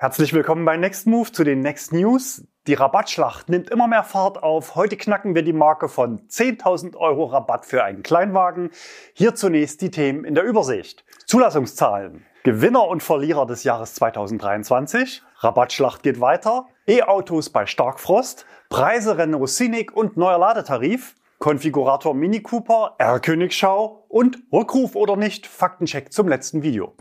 Herzlich willkommen bei Next Move zu den Next News. Die Rabattschlacht nimmt immer mehr Fahrt auf. Heute knacken wir die Marke von 10.000 Euro Rabatt für einen Kleinwagen. Hier zunächst die Themen in der Übersicht. Zulassungszahlen. Gewinner und Verlierer des Jahres 2023. Rabattschlacht geht weiter. E-Autos bei Starkfrost. Preise Renault Scenic und neuer Ladetarif. Konfigurator Mini Cooper, R-Königschau und Rückruf oder nicht, Faktencheck zum letzten Video.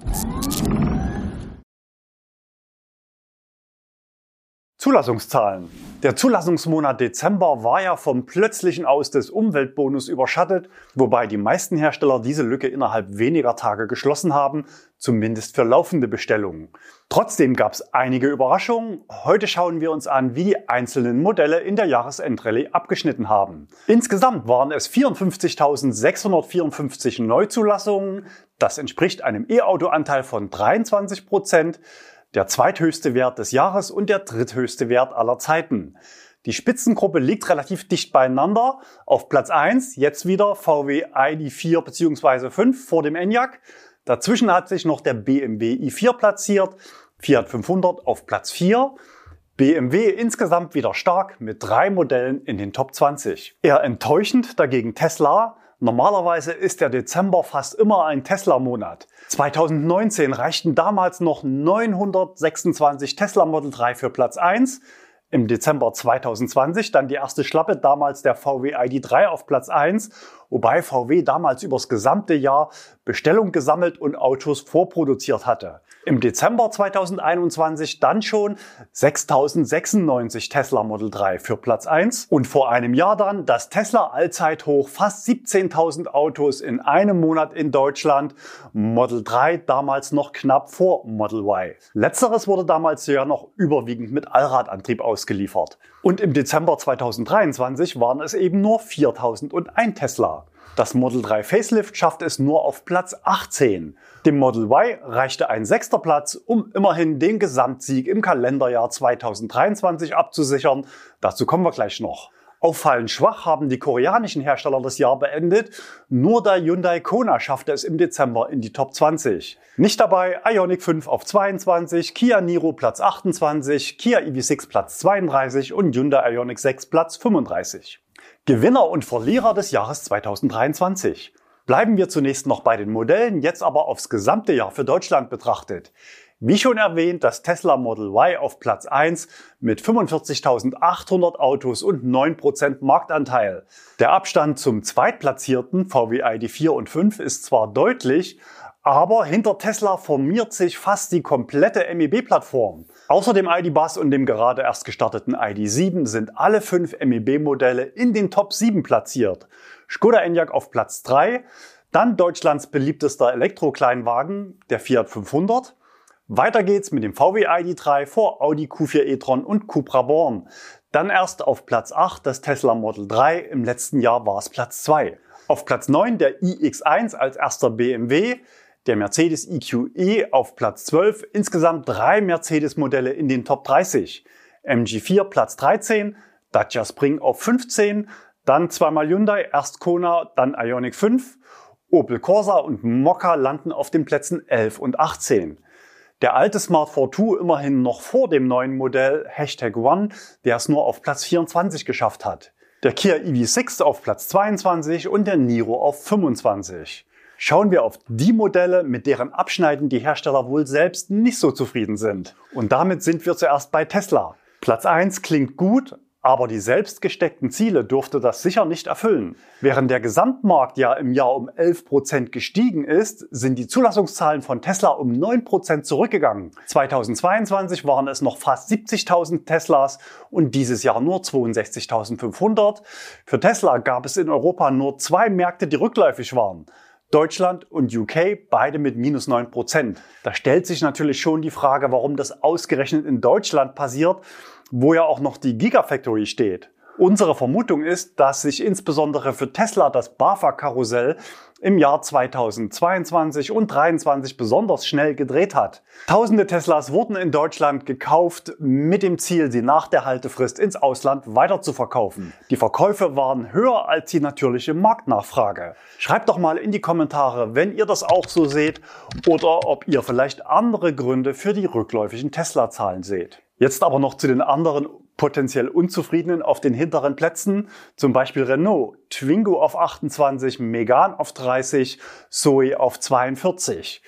Zulassungszahlen. Der Zulassungsmonat Dezember war ja vom plötzlichen Aus des Umweltbonus überschattet, wobei die meisten Hersteller diese Lücke innerhalb weniger Tage geschlossen haben, zumindest für laufende Bestellungen. Trotzdem gab es einige Überraschungen. Heute schauen wir uns an, wie die einzelnen Modelle in der Jahresendrallye abgeschnitten haben. Insgesamt waren es 54.654 Neuzulassungen. Das entspricht einem E-Auto-Anteil von 23 Prozent der zweithöchste Wert des Jahres und der dritthöchste Wert aller Zeiten. Die Spitzengruppe liegt relativ dicht beieinander. Auf Platz 1 jetzt wieder VW ID4 bzw. 5 vor dem Enyaq. Dazwischen hat sich noch der BMW i4 platziert, Fiat 500 auf Platz 4. BMW insgesamt wieder stark mit drei Modellen in den Top 20. Eher enttäuschend dagegen Tesla Normalerweise ist der Dezember fast immer ein Tesla-Monat. 2019 reichten damals noch 926 Tesla Model 3 für Platz 1. Im Dezember 2020 dann die erste Schlappe, damals der VW ID3 auf Platz 1 wobei VW damals übers gesamte Jahr Bestellung gesammelt und Autos vorproduziert hatte. Im Dezember 2021 dann schon 6096 Tesla Model 3 für Platz 1 und vor einem Jahr dann das Tesla Allzeithoch fast 17.000 Autos in einem Monat in Deutschland. Model 3 damals noch knapp vor Model Y. Letzteres wurde damals ja noch überwiegend mit Allradantrieb ausgeliefert. Und im Dezember 2023 waren es eben nur 4001 Tesla. Das Model 3 Facelift schafft es nur auf Platz 18. Dem Model Y reichte ein sechster Platz, um immerhin den Gesamtsieg im Kalenderjahr 2023 abzusichern. Dazu kommen wir gleich noch. Auffallend schwach haben die koreanischen Hersteller das Jahr beendet. Nur der Hyundai Kona schaffte es im Dezember in die Top 20. Nicht dabei Ioniq 5 auf 22, Kia Niro Platz 28, Kia EV6 Platz 32 und Hyundai Ioniq 6 Platz 35. Gewinner und Verlierer des Jahres 2023. Bleiben wir zunächst noch bei den Modellen, jetzt aber aufs gesamte Jahr für Deutschland betrachtet. Wie schon erwähnt, das Tesla Model Y auf Platz 1 mit 45.800 Autos und 9% Marktanteil. Der Abstand zum zweitplatzierten VW ID4 und 5 ist zwar deutlich, aber hinter Tesla formiert sich fast die komplette MEB-Plattform. Außer dem ID-Bus und dem gerade erst gestarteten ID7 sind alle fünf MEB-Modelle in den Top 7 platziert. Skoda Enyaq auf Platz 3, dann Deutschlands beliebtester Elektrokleinwagen, der Fiat 500, weiter geht's mit dem VW ID3 vor Audi Q4 e-tron und Cupra Born. Dann erst auf Platz 8 das Tesla Model 3, im letzten Jahr war es Platz 2. Auf Platz 9 der iX1 als erster BMW, der Mercedes EQE auf Platz 12, insgesamt drei Mercedes-Modelle in den Top 30. MG4 Platz 13, Dacia Spring auf 15, dann zweimal Hyundai, erst Kona, dann Ioniq 5, Opel Corsa und Mokka landen auf den Plätzen 11 und 18. Der alte Smart 42 immerhin noch vor dem neuen Modell Hashtag One, der es nur auf Platz 24 geschafft hat. Der Kia EV6 auf Platz 22 und der Niro auf 25. Schauen wir auf die Modelle, mit deren Abschneiden die Hersteller wohl selbst nicht so zufrieden sind. Und damit sind wir zuerst bei Tesla. Platz 1 klingt gut, aber die selbst gesteckten Ziele durfte das sicher nicht erfüllen. Während der Gesamtmarkt ja im Jahr um 11 Prozent gestiegen ist, sind die Zulassungszahlen von Tesla um 9 Prozent zurückgegangen. 2022 waren es noch fast 70.000 Teslas und dieses Jahr nur 62.500. Für Tesla gab es in Europa nur zwei Märkte, die rückläufig waren. Deutschland und UK beide mit minus 9 Prozent. Da stellt sich natürlich schon die Frage, warum das ausgerechnet in Deutschland passiert, wo ja auch noch die Gigafactory steht. Unsere Vermutung ist, dass sich insbesondere für Tesla das BAFA-Karussell im Jahr 2022 und 2023 besonders schnell gedreht hat. Tausende Teslas wurden in Deutschland gekauft mit dem Ziel, sie nach der Haltefrist ins Ausland weiter zu verkaufen. Die Verkäufe waren höher als die natürliche Marktnachfrage. Schreibt doch mal in die Kommentare, wenn ihr das auch so seht oder ob ihr vielleicht andere Gründe für die rückläufigen Tesla-Zahlen seht. Jetzt aber noch zu den anderen potenziell Unzufriedenen auf den hinteren Plätzen, zum Beispiel Renault, Twingo auf 28, Megane auf 30, Zoe auf 42.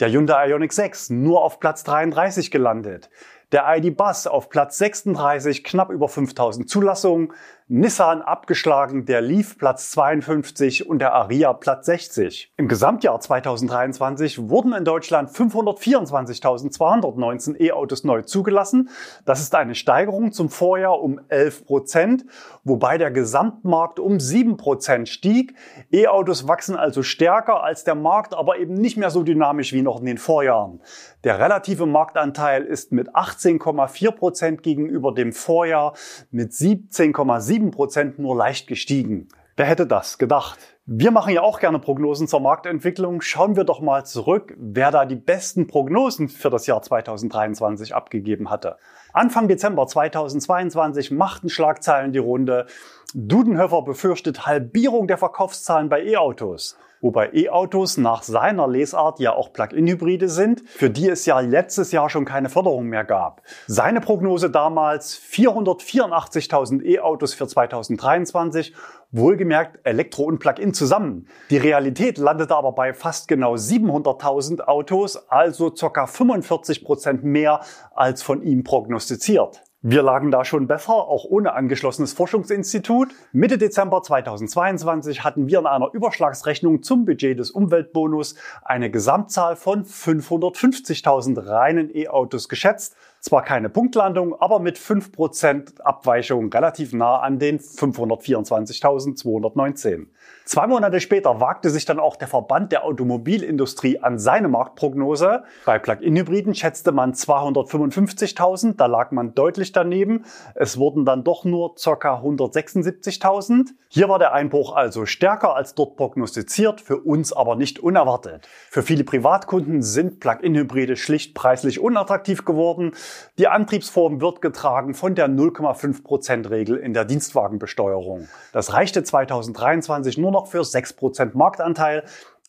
Der Hyundai Ioniq 6 nur auf Platz 33 gelandet. Der ID Buzz auf Platz 36, knapp über 5000 Zulassungen. Nissan abgeschlagen, der Leaf Platz 52 und der Aria Platz 60. Im Gesamtjahr 2023 wurden in Deutschland 524.219 E-Autos neu zugelassen. Das ist eine Steigerung zum Vorjahr um 11 Prozent, wobei der Gesamtmarkt um 7 Prozent stieg. E-Autos wachsen also stärker als der Markt, aber eben nicht mehr so dynamisch wie noch in den Vorjahren. Der relative Marktanteil ist mit 18,4 Prozent gegenüber dem Vorjahr mit 17,7 7% nur leicht gestiegen. Wer hätte das gedacht? Wir machen ja auch gerne Prognosen zur Marktentwicklung. Schauen wir doch mal zurück, wer da die besten Prognosen für das Jahr 2023 abgegeben hatte. Anfang Dezember 2022 machten Schlagzeilen die Runde. Dudenhöfer befürchtet Halbierung der Verkaufszahlen bei E-Autos wobei E-Autos nach seiner Lesart ja auch Plug-in-Hybride sind, für die es ja letztes Jahr schon keine Förderung mehr gab. Seine Prognose damals 484.000 E-Autos für 2023, wohlgemerkt Elektro und Plug-in zusammen. Die Realität landete aber bei fast genau 700.000 Autos, also ca. 45 Prozent mehr als von ihm prognostiziert. Wir lagen da schon besser, auch ohne angeschlossenes Forschungsinstitut. Mitte Dezember 2022 hatten wir in einer Überschlagsrechnung zum Budget des Umweltbonus eine Gesamtzahl von 550.000 reinen E-Autos geschätzt. Zwar keine Punktlandung, aber mit 5% Abweichung relativ nah an den 524.219. Zwei Monate später wagte sich dann auch der Verband der Automobilindustrie an seine Marktprognose. Bei Plug-in-Hybriden schätzte man 255.000, da lag man deutlich daneben. Es wurden dann doch nur ca. 176.000. Hier war der Einbruch also stärker als dort prognostiziert, für uns aber nicht unerwartet. Für viele Privatkunden sind Plug-in-Hybride schlicht preislich unattraktiv geworden. Die Antriebsform wird getragen von der 0,5% Regel in der Dienstwagenbesteuerung. Das reichte 2023 nur noch für 6% Marktanteil.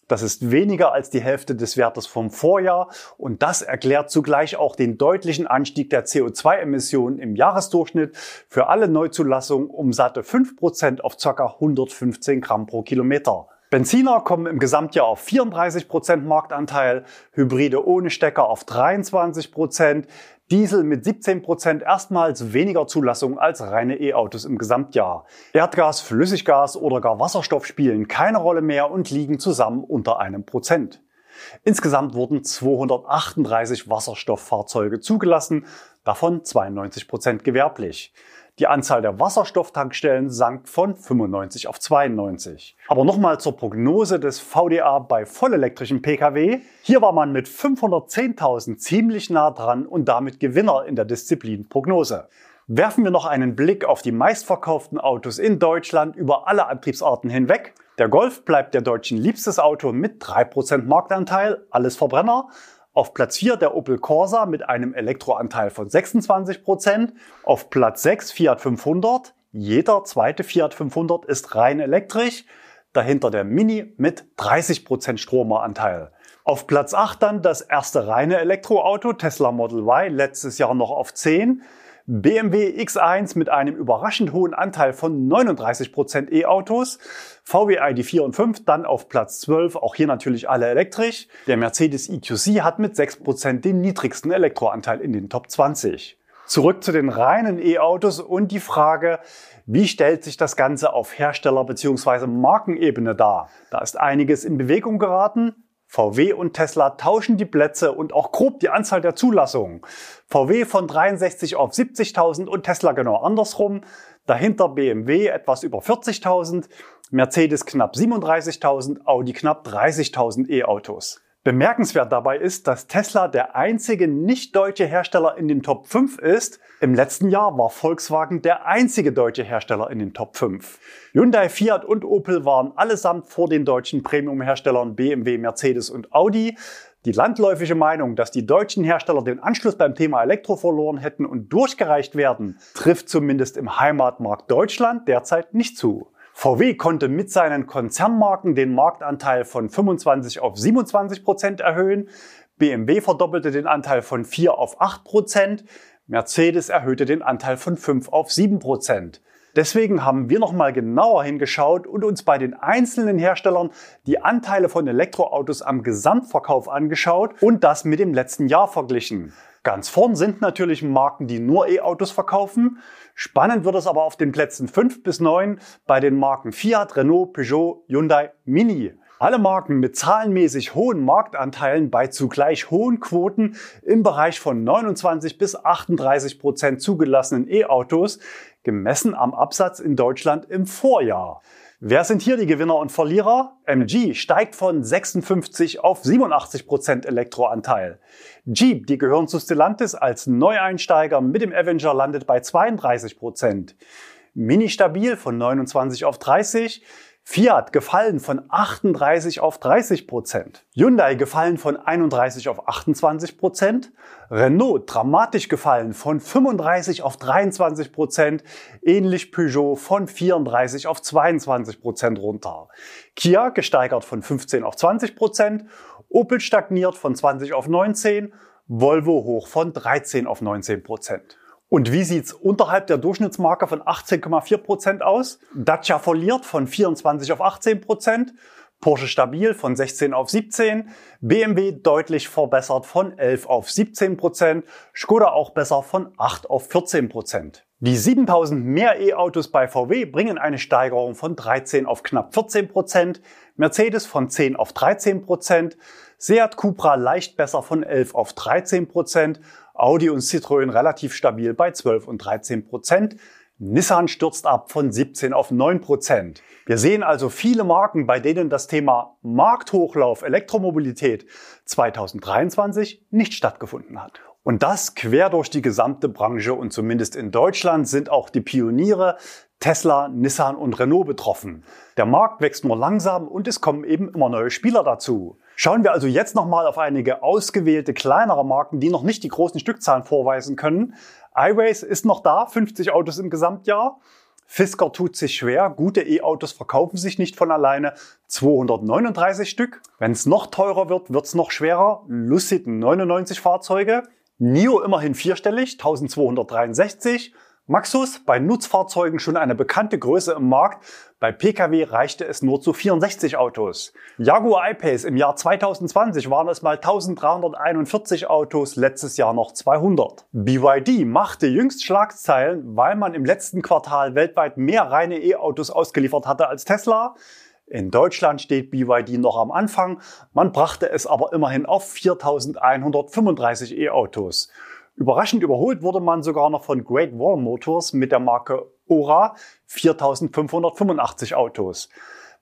Das ist weniger als die Hälfte des Wertes vom Vorjahr und das erklärt zugleich auch den deutlichen Anstieg der CO2-Emissionen im Jahresdurchschnitt für alle Neuzulassungen um satte 5% auf ca. 115 Gramm pro Kilometer. Benziner kommen im Gesamtjahr auf 34% Marktanteil, Hybride ohne Stecker auf 23%, Diesel mit 17% erstmals weniger Zulassung als reine E-Autos im Gesamtjahr. Erdgas, Flüssiggas oder gar Wasserstoff spielen keine Rolle mehr und liegen zusammen unter einem Prozent. Insgesamt wurden 238 Wasserstofffahrzeuge zugelassen, davon 92% gewerblich. Die Anzahl der Wasserstofftankstellen sank von 95 auf 92. Aber nochmal zur Prognose des VDA bei vollelektrischen Pkw. Hier war man mit 510.000 ziemlich nah dran und damit Gewinner in der Disziplin Prognose. Werfen wir noch einen Blick auf die meistverkauften Autos in Deutschland über alle Antriebsarten hinweg. Der Golf bleibt der Deutschen liebstes Auto mit 3% Marktanteil, alles Verbrenner. Auf Platz 4 der Opel Corsa mit einem Elektroanteil von 26%. Auf Platz 6 Fiat 500. Jeder zweite Fiat 500 ist rein elektrisch. Dahinter der Mini mit 30% Stromeranteil. Auf Platz 8 dann das erste reine Elektroauto Tesla Model Y, letztes Jahr noch auf 10. BMW X1 mit einem überraschend hohen Anteil von 39% E-Autos, VW ID4 und 5 dann auf Platz 12, auch hier natürlich alle elektrisch. Der Mercedes EQC hat mit 6% den niedrigsten Elektroanteil in den Top 20. Zurück zu den reinen E-Autos und die Frage, wie stellt sich das Ganze auf Hersteller- bzw. Markenebene dar? Da ist einiges in Bewegung geraten. VW und Tesla tauschen die Plätze und auch grob die Anzahl der Zulassungen. VW von 63 auf 70.000 und Tesla genau andersrum. Dahinter BMW etwas über 40.000, Mercedes knapp 37.000, Audi knapp 30.000 E-Autos. Bemerkenswert dabei ist, dass Tesla der einzige nicht deutsche Hersteller in den Top 5 ist. Im letzten Jahr war Volkswagen der einzige deutsche Hersteller in den Top 5. Hyundai, Fiat und Opel waren allesamt vor den deutschen Premium-Herstellern BMW, Mercedes und Audi. Die landläufige Meinung, dass die deutschen Hersteller den Anschluss beim Thema Elektro verloren hätten und durchgereicht werden, trifft zumindest im Heimatmarkt Deutschland derzeit nicht zu. VW konnte mit seinen Konzernmarken den Marktanteil von 25 auf 27 Prozent erhöhen. BMW verdoppelte den Anteil von 4 auf 8 Prozent. Mercedes erhöhte den Anteil von 5 auf 7 Prozent. Deswegen haben wir nochmal genauer hingeschaut und uns bei den einzelnen Herstellern die Anteile von Elektroautos am Gesamtverkauf angeschaut und das mit dem letzten Jahr verglichen. Ganz vorn sind natürlich Marken, die nur E-Autos verkaufen. Spannend wird es aber auf den Plätzen 5 bis 9 bei den Marken Fiat, Renault, Peugeot, Hyundai, Mini. Alle Marken mit zahlenmäßig hohen Marktanteilen bei zugleich hohen Quoten im Bereich von 29 bis 38 Prozent zugelassenen E-Autos, gemessen am Absatz in Deutschland im Vorjahr. Wer sind hier die Gewinner und Verlierer? MG steigt von 56 auf 87 Prozent Elektroanteil. Jeep, die gehören zu Stellantis als Neueinsteiger mit dem Avenger landet bei 32 Prozent. Mini stabil von 29 auf 30. Fiat gefallen von 38 auf 30 Prozent. Hyundai gefallen von 31 auf 28 Prozent. Renault dramatisch gefallen von 35 auf 23 Prozent. Ähnlich Peugeot von 34 auf 22 Prozent runter. Kia gesteigert von 15 auf 20 Prozent. Opel stagniert von 20 auf 19. Volvo hoch von 13 auf 19 Prozent. Und wie sieht's unterhalb der Durchschnittsmarke von 18,4 Prozent aus? Dacia verliert von 24 auf 18%, Prozent, Porsche stabil von 16 auf 17, BMW deutlich verbessert von 11 auf 17%, Prozent, Skoda auch besser von 8 auf 14%. Prozent. Die 7000 mehr E-Autos bei VW bringen eine Steigerung von 13 auf knapp 14%, Prozent, Mercedes von 10 auf 13%, Prozent, Seat Cupra leicht besser von 11 auf 13%, Prozent Audi und Citroën relativ stabil bei 12 und 13 Prozent. Nissan stürzt ab von 17 auf 9 Prozent. Wir sehen also viele Marken, bei denen das Thema Markthochlauf Elektromobilität 2023 nicht stattgefunden hat. Und das quer durch die gesamte Branche und zumindest in Deutschland sind auch die Pioniere Tesla, Nissan und Renault betroffen. Der Markt wächst nur langsam und es kommen eben immer neue Spieler dazu. Schauen wir also jetzt nochmal auf einige ausgewählte kleinere Marken, die noch nicht die großen Stückzahlen vorweisen können. iRace ist noch da, 50 Autos im Gesamtjahr. Fisker tut sich schwer, gute E-Autos verkaufen sich nicht von alleine, 239 Stück. Wenn es noch teurer wird, wird es noch schwerer, Lucid 99 Fahrzeuge. NIO immerhin vierstellig, 1263. Maxus bei Nutzfahrzeugen schon eine bekannte Größe im Markt. Bei Pkw reichte es nur zu 64 Autos. Jaguar I-Pace im Jahr 2020 waren es mal 1341 Autos, letztes Jahr noch 200. BYD machte jüngst Schlagzeilen, weil man im letzten Quartal weltweit mehr reine E-Autos ausgeliefert hatte als Tesla. In Deutschland steht BYD noch am Anfang, man brachte es aber immerhin auf 4135 E-Autos. Überraschend überholt wurde man sogar noch von Great Wall Motors mit der Marke Ora 4585 Autos.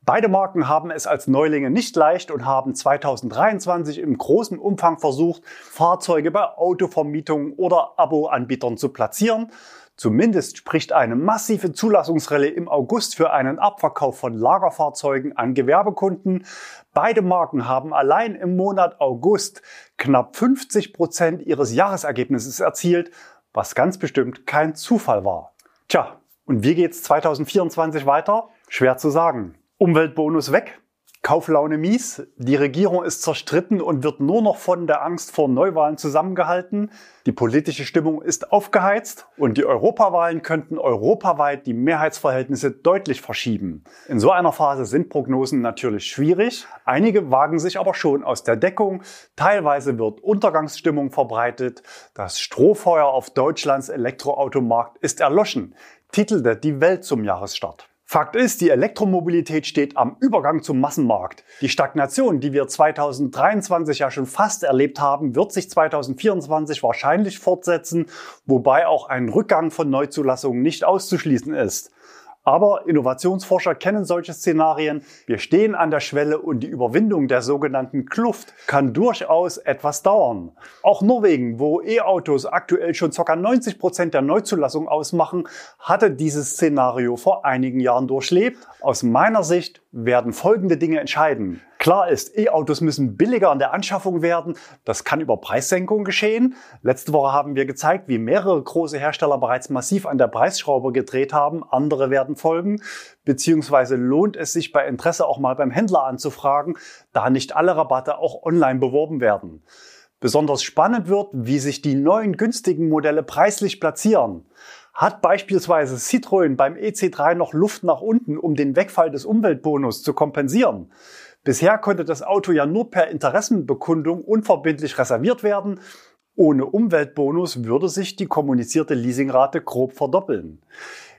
Beide Marken haben es als Neulinge nicht leicht und haben 2023 im großen Umfang versucht, Fahrzeuge bei Autovermietungen oder Abo-Anbietern zu platzieren. Zumindest spricht eine massive Zulassungsrelle im August für einen Abverkauf von Lagerfahrzeugen an Gewerbekunden. Beide Marken haben allein im Monat August knapp 50 Prozent ihres Jahresergebnisses erzielt, was ganz bestimmt kein Zufall war. Tja, und wie geht's 2024 weiter? Schwer zu sagen. Umweltbonus weg, Kauflaune mies, die Regierung ist zerstritten und wird nur noch von der Angst vor Neuwahlen zusammengehalten. Die politische Stimmung ist aufgeheizt und die Europawahlen könnten europaweit die Mehrheitsverhältnisse deutlich verschieben. In so einer Phase sind Prognosen natürlich schwierig. Einige wagen sich aber schon aus der Deckung. Teilweise wird Untergangsstimmung verbreitet. Das Strohfeuer auf Deutschlands Elektroautomarkt ist erloschen, titelte die Welt zum Jahresstart. Fakt ist, die Elektromobilität steht am Übergang zum Massenmarkt. Die Stagnation, die wir 2023 ja schon fast erlebt haben, wird sich 2024 wahrscheinlich fortsetzen, wobei auch ein Rückgang von Neuzulassungen nicht auszuschließen ist. Aber Innovationsforscher kennen solche Szenarien. Wir stehen an der Schwelle und die Überwindung der sogenannten Kluft kann durchaus etwas dauern. Auch Norwegen, wo E-Autos aktuell schon ca. 90 Prozent der Neuzulassung ausmachen, hatte dieses Szenario vor einigen Jahren durchlebt. Aus meiner Sicht werden folgende Dinge entscheiden. Klar ist, E-Autos müssen billiger an der Anschaffung werden. Das kann über Preissenkung geschehen. Letzte Woche haben wir gezeigt, wie mehrere große Hersteller bereits massiv an der Preisschraube gedreht haben. Andere werden folgen. Beziehungsweise lohnt es sich bei Interesse auch mal beim Händler anzufragen, da nicht alle Rabatte auch online beworben werden. Besonders spannend wird, wie sich die neuen günstigen Modelle preislich platzieren. Hat beispielsweise Citroën beim EC3 noch Luft nach unten, um den Wegfall des Umweltbonus zu kompensieren? Bisher konnte das Auto ja nur per Interessenbekundung unverbindlich reserviert werden. Ohne Umweltbonus würde sich die kommunizierte Leasingrate grob verdoppeln.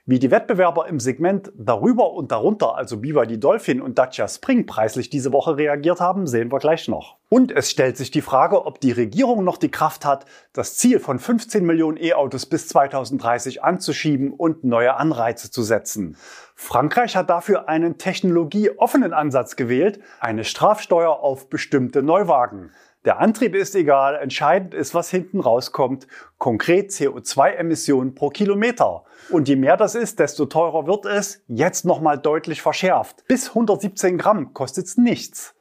Wie die Wettbewerber im Segment darüber und darunter, also BYD Dolphin und Dacia Spring, preislich diese Woche reagiert haben, sehen wir gleich noch. Und es stellt sich die Frage, ob die Regierung noch die Kraft hat, das Ziel von 15 Millionen E-Autos bis 2030 anzuschieben und neue Anreize zu setzen. Frankreich hat dafür einen technologieoffenen Ansatz gewählt, eine Strafsteuer auf bestimmte Neuwagen. Der Antrieb ist egal, entscheidend ist, was hinten rauskommt, konkret CO2-Emissionen pro Kilometer. Und je mehr das ist, desto teurer wird es, jetzt nochmal deutlich verschärft. Bis 117 Gramm kostet es nichts.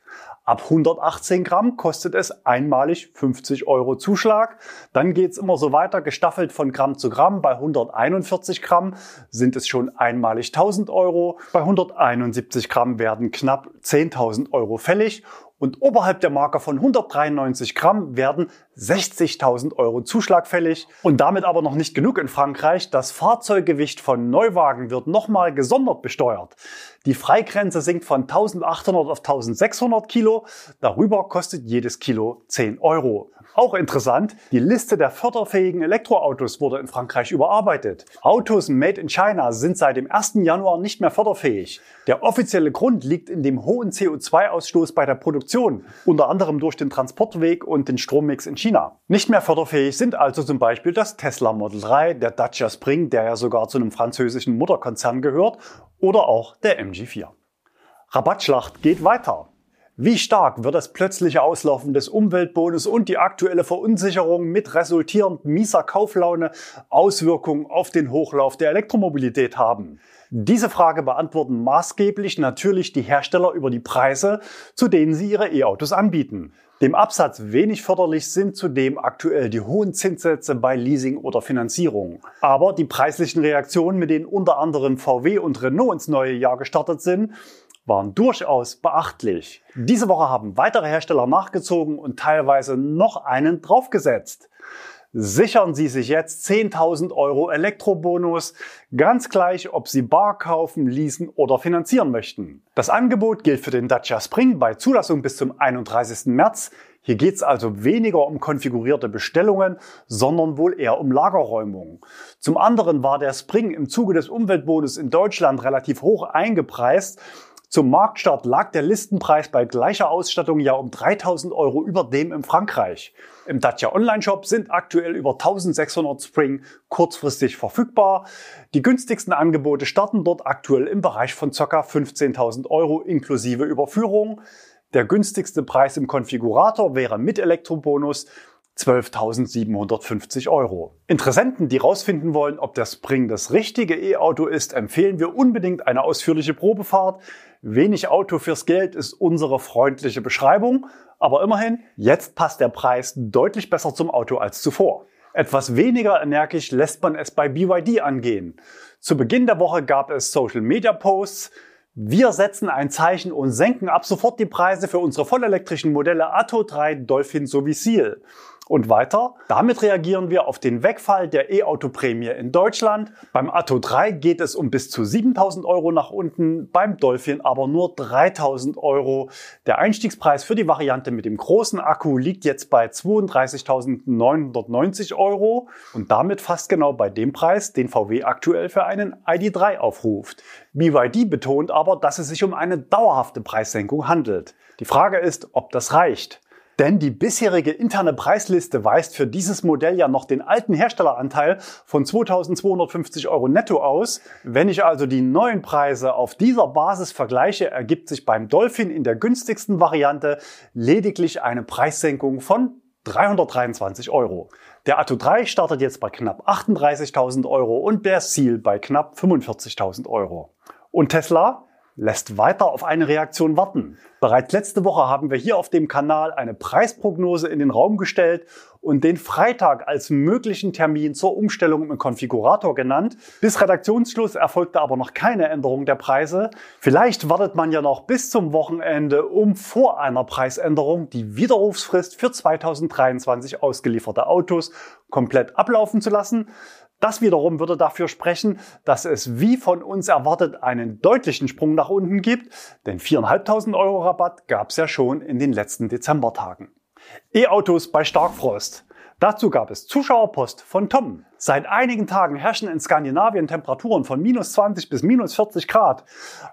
Ab 118 Gramm kostet es einmalig 50 Euro Zuschlag. Dann geht's immer so weiter, gestaffelt von Gramm zu Gramm. Bei 141 Gramm sind es schon einmalig 1000 Euro. Bei 171 Gramm werden knapp 10.000 Euro fällig. Und oberhalb der Marke von 193 Gramm werden 60.000 Euro Zuschlag fällig. Und damit aber noch nicht genug in Frankreich. Das Fahrzeuggewicht von Neuwagen wird nochmal gesondert besteuert. Die Freigrenze sinkt von 1800 auf 1600 Kilo. Darüber kostet jedes Kilo 10 Euro. Auch interessant, die Liste der förderfähigen Elektroautos wurde in Frankreich überarbeitet. Autos made in China sind seit dem 1. Januar nicht mehr förderfähig. Der offizielle Grund liegt in dem hohen CO2-Ausstoß bei der Produktion, unter anderem durch den Transportweg und den Strommix in China. Nicht mehr förderfähig sind also zum Beispiel das Tesla Model 3, der Dacia Spring, der ja sogar zu einem französischen Mutterkonzern gehört, oder auch der MG4. Rabattschlacht geht weiter. Wie stark wird das plötzliche Auslaufen des Umweltbonus und die aktuelle Verunsicherung mit resultierend mieser Kauflaune Auswirkungen auf den Hochlauf der Elektromobilität haben? Diese Frage beantworten maßgeblich natürlich die Hersteller über die Preise, zu denen sie ihre E-Autos anbieten. Dem Absatz wenig förderlich sind zudem aktuell die hohen Zinssätze bei Leasing oder Finanzierung. Aber die preislichen Reaktionen, mit denen unter anderem VW und Renault ins neue Jahr gestartet sind, waren durchaus beachtlich. Diese Woche haben weitere Hersteller nachgezogen und teilweise noch einen draufgesetzt. Sichern Sie sich jetzt 10.000 Euro Elektrobonus, ganz gleich, ob Sie bar kaufen, leasen oder finanzieren möchten. Das Angebot gilt für den Dacia Spring bei Zulassung bis zum 31. März. Hier geht es also weniger um konfigurierte Bestellungen, sondern wohl eher um Lagerräumung. Zum anderen war der Spring im Zuge des Umweltbonus in Deutschland relativ hoch eingepreist zum Marktstart lag der Listenpreis bei gleicher Ausstattung ja um 3000 Euro über dem in Frankreich. Im Dacia Online-Shop sind aktuell über 1600 Spring kurzfristig verfügbar. Die günstigsten Angebote starten dort aktuell im Bereich von ca. 15.000 Euro inklusive Überführung. Der günstigste Preis im Konfigurator wäre mit Elektrobonus 12.750 Euro. Interessenten, die herausfinden wollen, ob der Spring das richtige E-Auto ist, empfehlen wir unbedingt eine ausführliche Probefahrt. Wenig Auto fürs Geld ist unsere freundliche Beschreibung, aber immerhin, jetzt passt der Preis deutlich besser zum Auto als zuvor. Etwas weniger energisch lässt man es bei BYD angehen. Zu Beginn der Woche gab es Social Media Posts, wir setzen ein Zeichen und senken ab sofort die Preise für unsere vollelektrischen Modelle Atto 3, Dolphin sowie Seal. Und weiter, damit reagieren wir auf den Wegfall der E-Auto-Prämie in Deutschland. Beim Atto 3 geht es um bis zu 7000 Euro nach unten, beim Dolphin aber nur 3000 Euro. Der Einstiegspreis für die Variante mit dem großen Akku liegt jetzt bei 32.990 Euro und damit fast genau bei dem Preis, den VW aktuell für einen ID3 aufruft. BYD betont aber, dass es sich um eine dauerhafte Preissenkung handelt. Die Frage ist, ob das reicht. Denn die bisherige interne Preisliste weist für dieses Modell ja noch den alten Herstelleranteil von 2250 Euro netto aus. Wenn ich also die neuen Preise auf dieser Basis vergleiche, ergibt sich beim Dolphin in der günstigsten Variante lediglich eine Preissenkung von 323 Euro. Der Atto 3 startet jetzt bei knapp 38.000 Euro und der Seal bei knapp 45.000 Euro. Und Tesla? Lässt weiter auf eine Reaktion warten. Bereits letzte Woche haben wir hier auf dem Kanal eine Preisprognose in den Raum gestellt und den Freitag als möglichen Termin zur Umstellung im Konfigurator genannt. Bis Redaktionsschluss erfolgte aber noch keine Änderung der Preise. Vielleicht wartet man ja noch bis zum Wochenende, um vor einer Preisänderung die Widerrufsfrist für 2023 ausgelieferte Autos komplett ablaufen zu lassen. Das wiederum würde dafür sprechen, dass es wie von uns erwartet einen deutlichen Sprung nach unten gibt, denn 4.500 Euro Rabatt gab es ja schon in den letzten Dezembertagen. E-Autos bei Starkfrost. Dazu gab es Zuschauerpost von Tom. Seit einigen Tagen herrschen in Skandinavien Temperaturen von minus 20 bis minus 40 Grad.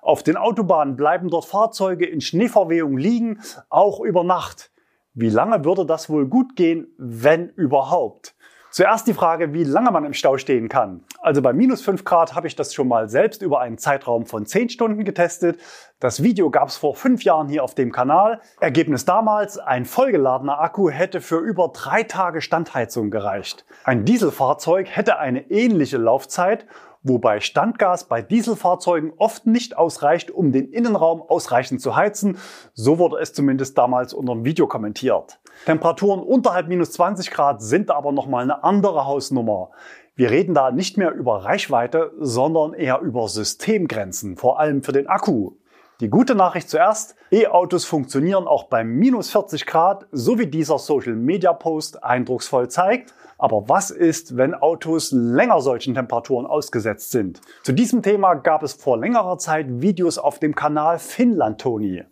Auf den Autobahnen bleiben dort Fahrzeuge in Schneeverwehung liegen, auch über Nacht. Wie lange würde das wohl gut gehen, wenn überhaupt? Zuerst die Frage, wie lange man im Stau stehen kann. Also bei minus 5 Grad habe ich das schon mal selbst über einen Zeitraum von 10 Stunden getestet. Das Video gab es vor 5 Jahren hier auf dem Kanal. Ergebnis damals, ein vollgeladener Akku hätte für über 3 Tage Standheizung gereicht. Ein Dieselfahrzeug hätte eine ähnliche Laufzeit wobei Standgas bei Dieselfahrzeugen oft nicht ausreicht, um den Innenraum ausreichend zu heizen. So wurde es zumindest damals unter dem Video kommentiert. Temperaturen unterhalb minus 20 Grad sind aber nochmal eine andere Hausnummer. Wir reden da nicht mehr über Reichweite, sondern eher über Systemgrenzen, vor allem für den Akku. Die gute Nachricht zuerst, E-Autos funktionieren auch bei minus 40 Grad, so wie dieser Social Media Post eindrucksvoll zeigt. Aber was ist, wenn Autos länger solchen Temperaturen ausgesetzt sind? Zu diesem Thema gab es vor längerer Zeit Videos auf dem Kanal Finnland Toni.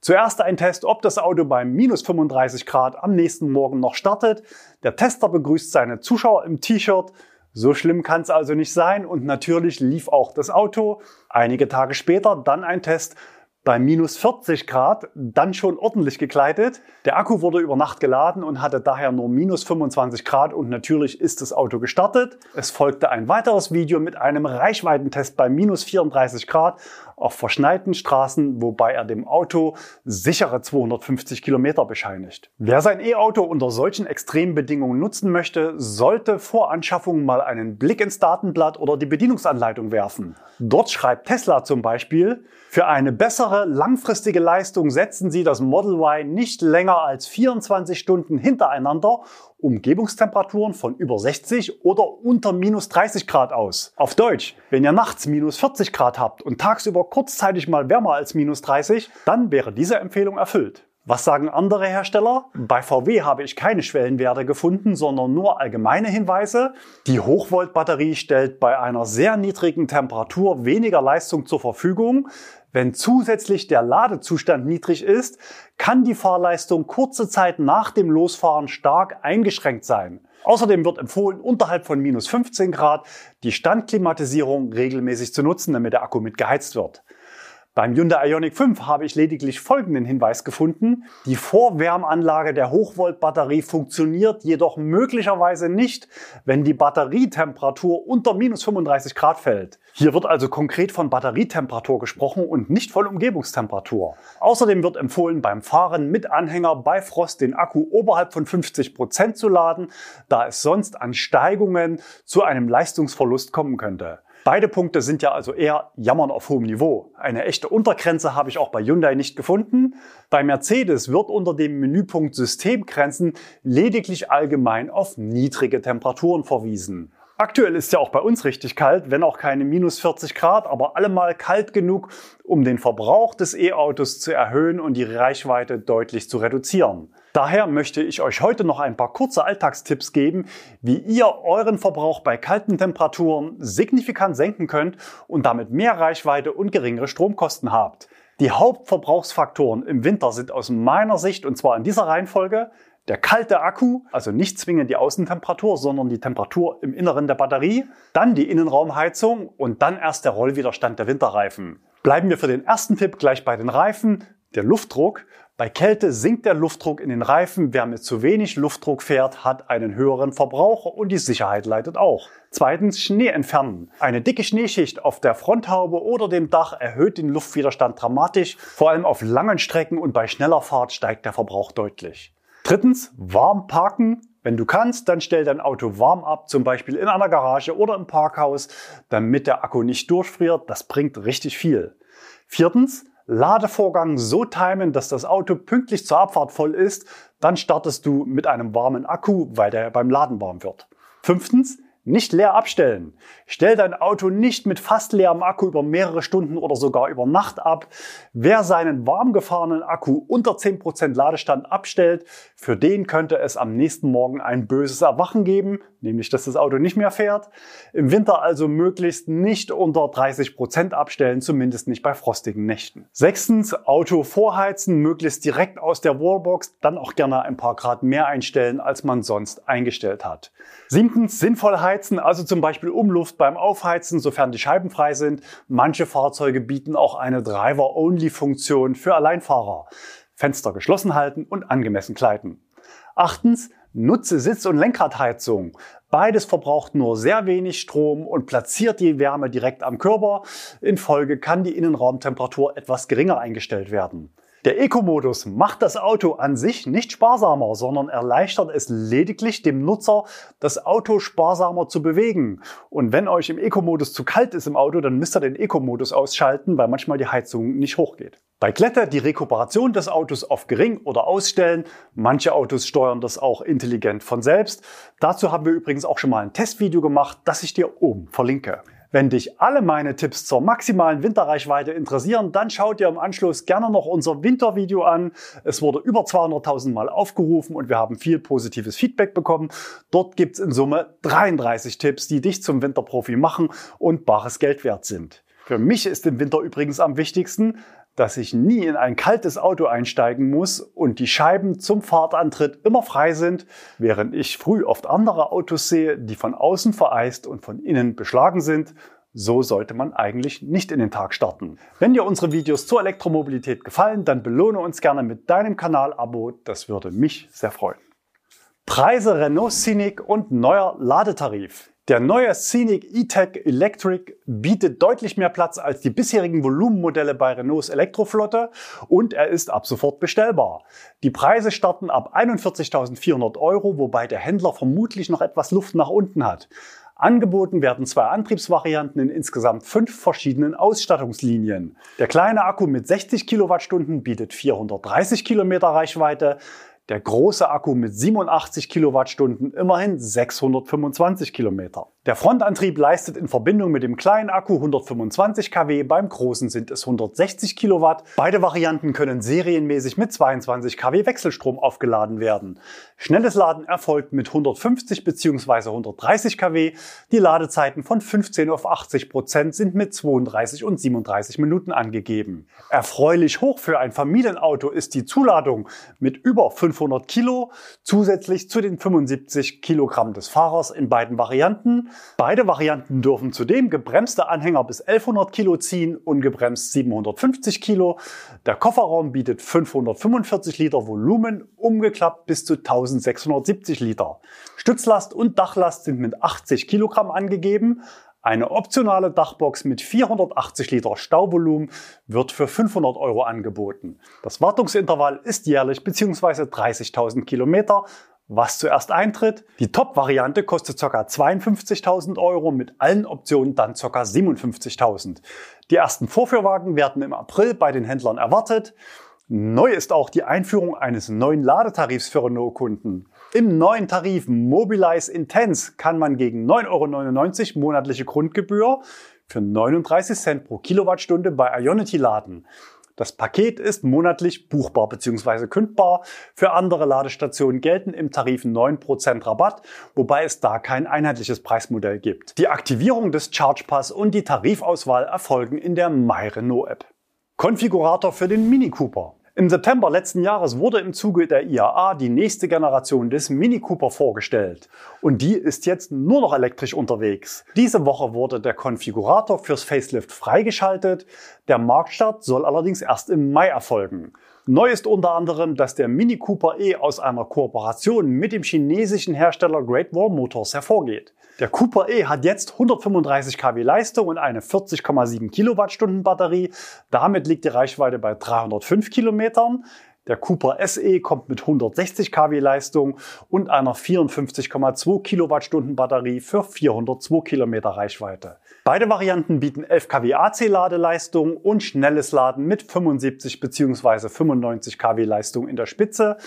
Zuerst ein Test, ob das Auto bei minus 35 Grad am nächsten Morgen noch startet. Der Tester begrüßt seine Zuschauer im T-Shirt. So schlimm kann es also nicht sein und natürlich lief auch das Auto. Einige Tage später dann ein Test bei minus 40 Grad, dann schon ordentlich gekleidet. Der Akku wurde über Nacht geladen und hatte daher nur minus 25 Grad und natürlich ist das Auto gestartet. Es folgte ein weiteres Video mit einem Reichweitentest bei minus 34 Grad auf verschneiten Straßen, wobei er dem Auto sichere 250 Kilometer bescheinigt. Wer sein E-Auto unter solchen Extrembedingungen nutzen möchte, sollte vor Anschaffung mal einen Blick ins Datenblatt oder die Bedienungsanleitung werfen. Dort schreibt Tesla zum Beispiel, für eine bessere langfristige Leistung setzen Sie das Model Y nicht länger als 24 Stunden hintereinander Umgebungstemperaturen von über 60 oder unter minus 30 Grad aus. Auf Deutsch, wenn ihr nachts minus 40 Grad habt und tagsüber kurzzeitig mal wärmer als minus 30, dann wäre diese Empfehlung erfüllt. Was sagen andere Hersteller? Bei VW habe ich keine Schwellenwerte gefunden, sondern nur allgemeine Hinweise. Die Hochvolt-Batterie stellt bei einer sehr niedrigen Temperatur weniger Leistung zur Verfügung. Wenn zusätzlich der Ladezustand niedrig ist, kann die Fahrleistung kurze Zeit nach dem Losfahren stark eingeschränkt sein. Außerdem wird empfohlen, unterhalb von minus 15 Grad die Standklimatisierung regelmäßig zu nutzen, damit der Akku mit geheizt wird. Beim Hyundai Ioniq 5 habe ich lediglich folgenden Hinweis gefunden. Die Vorwärmanlage der Hochvolt-Batterie funktioniert jedoch möglicherweise nicht, wenn die Batterietemperatur unter minus 35 Grad fällt. Hier wird also konkret von Batterietemperatur gesprochen und nicht von Umgebungstemperatur. Außerdem wird empfohlen, beim Fahren mit Anhänger bei Frost den Akku oberhalb von 50 Prozent zu laden, da es sonst an Steigungen zu einem Leistungsverlust kommen könnte. Beide Punkte sind ja also eher Jammern auf hohem Niveau. Eine echte Untergrenze habe ich auch bei Hyundai nicht gefunden. Bei Mercedes wird unter dem Menüpunkt Systemgrenzen lediglich allgemein auf niedrige Temperaturen verwiesen. Aktuell ist ja auch bei uns richtig kalt, wenn auch keine minus 40 Grad, aber allemal kalt genug, um den Verbrauch des E-Autos zu erhöhen und die Reichweite deutlich zu reduzieren. Daher möchte ich euch heute noch ein paar kurze Alltagstipps geben, wie ihr euren Verbrauch bei kalten Temperaturen signifikant senken könnt und damit mehr Reichweite und geringere Stromkosten habt. Die Hauptverbrauchsfaktoren im Winter sind aus meiner Sicht, und zwar in dieser Reihenfolge, der kalte Akku, also nicht zwingend die Außentemperatur, sondern die Temperatur im Inneren der Batterie, dann die Innenraumheizung und dann erst der Rollwiderstand der Winterreifen. Bleiben wir für den ersten Tipp gleich bei den Reifen. Der Luftdruck Bei Kälte sinkt der Luftdruck in den Reifen. Wer mit zu wenig Luftdruck fährt, hat einen höheren Verbrauch und die Sicherheit leidet auch. Zweitens Schnee entfernen. Eine dicke Schneeschicht auf der Fronthaube oder dem Dach erhöht den Luftwiderstand dramatisch. Vor allem auf langen Strecken und bei schneller Fahrt steigt der Verbrauch deutlich. Drittens warm parken. Wenn du kannst, dann stell dein Auto warm ab, zum Beispiel in einer Garage oder im Parkhaus, damit der Akku nicht durchfriert. Das bringt richtig viel. Viertens, Ladevorgang so timen, dass das Auto pünktlich zur Abfahrt voll ist, dann startest du mit einem warmen Akku, weil der beim Laden warm wird. Fünftens, nicht leer abstellen. Stell dein Auto nicht mit fast leerem Akku über mehrere Stunden oder sogar über Nacht ab. Wer seinen warm gefahrenen Akku unter 10% Ladestand abstellt, für den könnte es am nächsten Morgen ein böses Erwachen geben, nämlich dass das Auto nicht mehr fährt. Im Winter also möglichst nicht unter 30% abstellen, zumindest nicht bei frostigen Nächten. Sechstens, Auto vorheizen, möglichst direkt aus der Wallbox, dann auch gerne ein paar Grad mehr einstellen, als man sonst eingestellt hat. Siebtens, sinnvoll heizen, also zum Beispiel Umluft beim Aufheizen, sofern die Scheiben frei sind. Manche Fahrzeuge bieten auch eine Driver-Only-Funktion für Alleinfahrer. Fenster geschlossen halten und angemessen kleiden. Achtens, nutze Sitz- und Lenkradheizung. Beides verbraucht nur sehr wenig Strom und platziert die Wärme direkt am Körper. In Folge kann die Innenraumtemperatur etwas geringer eingestellt werden. Der Eco-Modus macht das Auto an sich nicht sparsamer, sondern erleichtert es lediglich dem Nutzer, das Auto sparsamer zu bewegen. Und wenn euch im Eco-Modus zu kalt ist im Auto, dann müsst ihr den Eco-Modus ausschalten, weil manchmal die Heizung nicht hochgeht. Bei Kletter die Rekuperation des Autos auf gering oder ausstellen. Manche Autos steuern das auch intelligent von selbst. Dazu haben wir übrigens auch schon mal ein Testvideo gemacht, das ich dir oben verlinke. Wenn dich alle meine Tipps zur maximalen Winterreichweite interessieren, dann schau dir im Anschluss gerne noch unser Wintervideo an. Es wurde über 200.000 Mal aufgerufen und wir haben viel positives Feedback bekommen. Dort gibt's in Summe 33 Tipps, die dich zum Winterprofi machen und bares Geld wert sind. Für mich ist im Winter übrigens am wichtigsten, dass ich nie in ein kaltes Auto einsteigen muss und die Scheiben zum Fahrtantritt immer frei sind, während ich früh oft andere Autos sehe, die von außen vereist und von innen beschlagen sind. So sollte man eigentlich nicht in den Tag starten. Wenn dir unsere Videos zur Elektromobilität gefallen, dann belohne uns gerne mit deinem Kanal-Abo. Das würde mich sehr freuen. Preise Renault Scenic und neuer Ladetarif. Der neue Scenic E-Tech Electric bietet deutlich mehr Platz als die bisherigen Volumenmodelle bei Renaults Elektroflotte und er ist ab sofort bestellbar. Die Preise starten ab 41.400 Euro, wobei der Händler vermutlich noch etwas Luft nach unten hat. Angeboten werden zwei Antriebsvarianten in insgesamt fünf verschiedenen Ausstattungslinien. Der kleine Akku mit 60 Kilowattstunden bietet 430 Kilometer Reichweite, der große Akku mit 87 Kilowattstunden immerhin 625 Kilometer. Der Frontantrieb leistet in Verbindung mit dem kleinen Akku 125 kW, beim großen sind es 160 Kilowatt. Beide Varianten können serienmäßig mit 22 kW Wechselstrom aufgeladen werden. Schnelles Laden erfolgt mit 150 bzw. 130 kW. Die Ladezeiten von 15 auf 80 Prozent sind mit 32 und 37 Minuten angegeben. Erfreulich hoch für ein Familienauto ist die Zuladung mit über 500 Kilo zusätzlich zu den 75 Kilogramm des Fahrers in beiden Varianten. Beide Varianten dürfen zudem gebremste Anhänger bis 1100 Kilo ziehen, ungebremst 750 Kilo. Der Kofferraum bietet 545 Liter Volumen, umgeklappt bis zu 1670 Liter. Stützlast und Dachlast sind mit 80 Kilogramm angegeben. Eine optionale Dachbox mit 480 Liter Stauvolumen wird für 500 Euro angeboten. Das Wartungsintervall ist jährlich bzw. 30.000 Kilometer was zuerst eintritt. Die Top-Variante kostet ca. 52.000 Euro, mit allen Optionen dann ca. 57.000. Die ersten Vorführwagen werden im April bei den Händlern erwartet. Neu ist auch die Einführung eines neuen Ladetarifs für Renault-Kunden. Im neuen Tarif Mobilize Intense kann man gegen 9,99 Euro monatliche Grundgebühr für 39 Cent pro Kilowattstunde bei Ionity laden. Das Paket ist monatlich buchbar bzw. kündbar. Für andere Ladestationen gelten im Tarif 9% Rabatt, wobei es da kein einheitliches Preismodell gibt. Die Aktivierung des Charge Pass und die Tarifauswahl erfolgen in der MyRenault App. Konfigurator für den Mini Cooper. Im September letzten Jahres wurde im Zuge der IAA die nächste Generation des Mini Cooper vorgestellt. Und die ist jetzt nur noch elektrisch unterwegs. Diese Woche wurde der Konfigurator fürs Facelift freigeschaltet. Der Marktstart soll allerdings erst im Mai erfolgen. Neu ist unter anderem, dass der Mini Cooper E aus einer Kooperation mit dem chinesischen Hersteller Great Wall Motors hervorgeht. Der Cooper E hat jetzt 135 kW Leistung und eine 40,7 Kilowattstunden Batterie. Damit liegt die Reichweite bei 305 Kilometern. Der Cooper SE kommt mit 160 kW Leistung und einer 54,2 Kilowattstunden Batterie für 402 Kilometer Reichweite. Beide Varianten bieten 11 kW AC-Ladeleistung und schnelles Laden mit 75 bzw. 95 kW Leistung in der Spitze.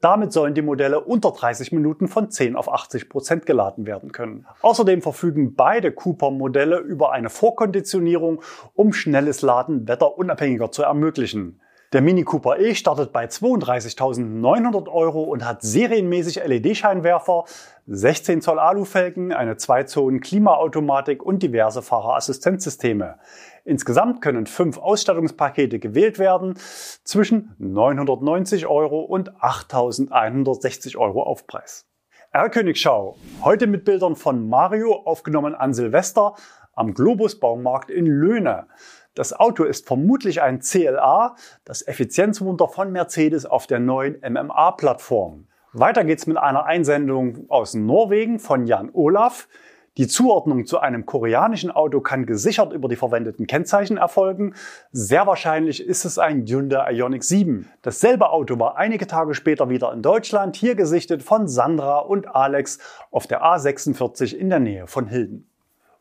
Damit sollen die Modelle unter 30 Minuten von 10 auf 80 Prozent geladen werden können. Außerdem verfügen beide Cooper-Modelle über eine Vorkonditionierung, um schnelles Laden wetterunabhängiger zu ermöglichen. Der Mini Cooper E startet bei 32.900 Euro und hat serienmäßig LED-Scheinwerfer, 16 Zoll Alufelgen, eine 2-Zonen-Klimaautomatik und diverse Fahrerassistenzsysteme. Insgesamt können fünf Ausstattungspakete gewählt werden zwischen 990 Euro und 8.160 Euro Aufpreis. R-Königschau. Heute mit Bildern von Mario, aufgenommen an Silvester am Globus Baumarkt in Löhne. Das Auto ist vermutlich ein CLA, das Effizienzwunder von Mercedes auf der neuen MMA-Plattform. Weiter geht's mit einer Einsendung aus Norwegen von Jan Olaf. Die Zuordnung zu einem koreanischen Auto kann gesichert über die verwendeten Kennzeichen erfolgen. Sehr wahrscheinlich ist es ein Hyundai Ioniq 7. Dasselbe Auto war einige Tage später wieder in Deutschland, hier gesichtet von Sandra und Alex auf der A46 in der Nähe von Hilden.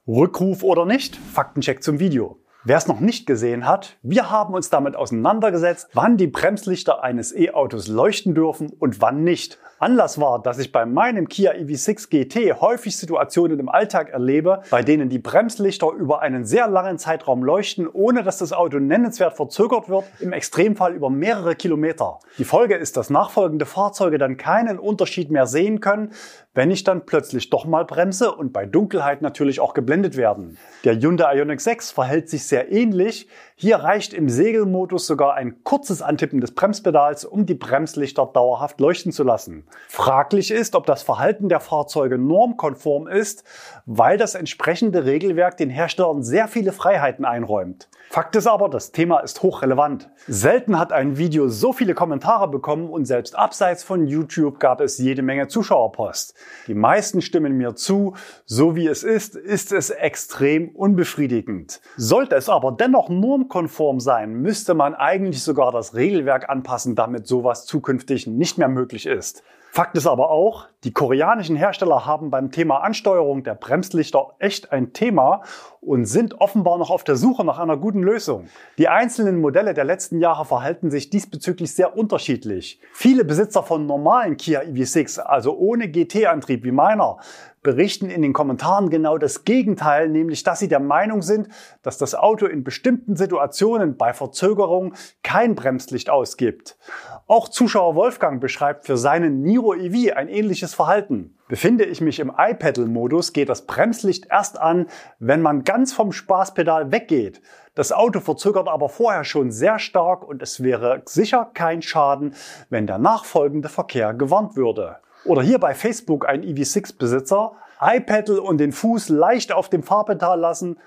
Rückruf oder nicht? Faktencheck zum Video. Wer es noch nicht gesehen hat, wir haben uns damit auseinandergesetzt, wann die Bremslichter eines E-Autos leuchten dürfen und wann nicht. Anlass war, dass ich bei meinem Kia EV6 GT häufig Situationen im Alltag erlebe, bei denen die Bremslichter über einen sehr langen Zeitraum leuchten, ohne dass das Auto nennenswert verzögert wird, im Extremfall über mehrere Kilometer. Die Folge ist, dass nachfolgende Fahrzeuge dann keinen Unterschied mehr sehen können, wenn ich dann plötzlich doch mal bremse und bei Dunkelheit natürlich auch geblendet werden. Der Hyundai Ioniq 6 verhält sich sehr ähnlich. Hier reicht im Segelmodus sogar ein kurzes Antippen des Bremspedals, um die Bremslichter dauerhaft leuchten zu lassen. Fraglich ist, ob das Verhalten der Fahrzeuge normkonform ist, weil das entsprechende Regelwerk den Herstellern sehr viele Freiheiten einräumt. Fakt ist aber, das Thema ist hochrelevant. Selten hat ein Video so viele Kommentare bekommen und selbst abseits von YouTube gab es jede Menge Zuschauerpost. Die meisten stimmen mir zu, so wie es ist, ist es extrem unbefriedigend. Sollte es aber dennoch normkonform sein, müsste man eigentlich sogar das Regelwerk anpassen, damit sowas zukünftig nicht mehr möglich ist. Fakt ist aber auch, die koreanischen Hersteller haben beim Thema Ansteuerung der Bremslichter echt ein Thema und sind offenbar noch auf der Suche nach einer guten Lösung. Die einzelnen Modelle der letzten Jahre verhalten sich diesbezüglich sehr unterschiedlich. Viele Besitzer von normalen Kia EV6, also ohne GT-Antrieb wie meiner, berichten in den Kommentaren genau das Gegenteil, nämlich dass sie der Meinung sind, dass das Auto in bestimmten Situationen bei Verzögerung kein Bremslicht ausgibt. Auch Zuschauer Wolfgang beschreibt für seinen Niro EV ein ähnliches Verhalten. Befinde ich mich im iPedal-Modus, geht das Bremslicht erst an, wenn man ganz vom Spaßpedal weggeht. Das Auto verzögert aber vorher schon sehr stark und es wäre sicher kein Schaden, wenn der nachfolgende Verkehr gewarnt würde. Oder hier bei Facebook ein EV6-Besitzer, iPedal und den Fuß leicht auf dem Fahrpedal lassen,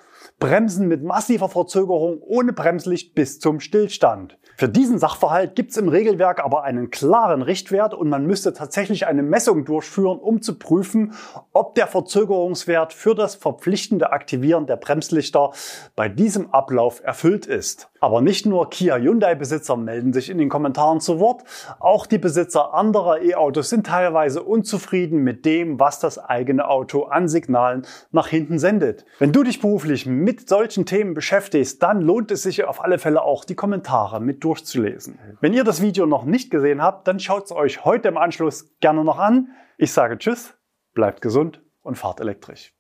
bremsen mit massiver Verzögerung ohne Bremslicht bis zum Stillstand. Für diesen Sachverhalt gibt es im Regelwerk aber einen klaren Richtwert und man müsste tatsächlich eine Messung durchführen, um zu prüfen, ob der Verzögerungswert für das verpflichtende Aktivieren der Bremslichter bei diesem Ablauf erfüllt ist. Aber nicht nur Kia Hyundai Besitzer melden sich in den Kommentaren zu Wort, auch die Besitzer anderer E-Autos sind teilweise unzufrieden mit dem, was das eigene Auto an Signalen nach hinten sendet. Wenn du dich beruflich mit solchen Themen beschäftigst, dann lohnt es sich auf alle Fälle auch die Kommentare mit durchzulesen. Wenn ihr das Video noch nicht gesehen habt, dann schaut es euch heute im Anschluss gerne noch an. Ich sage Tschüss, bleibt gesund und fahrt elektrisch.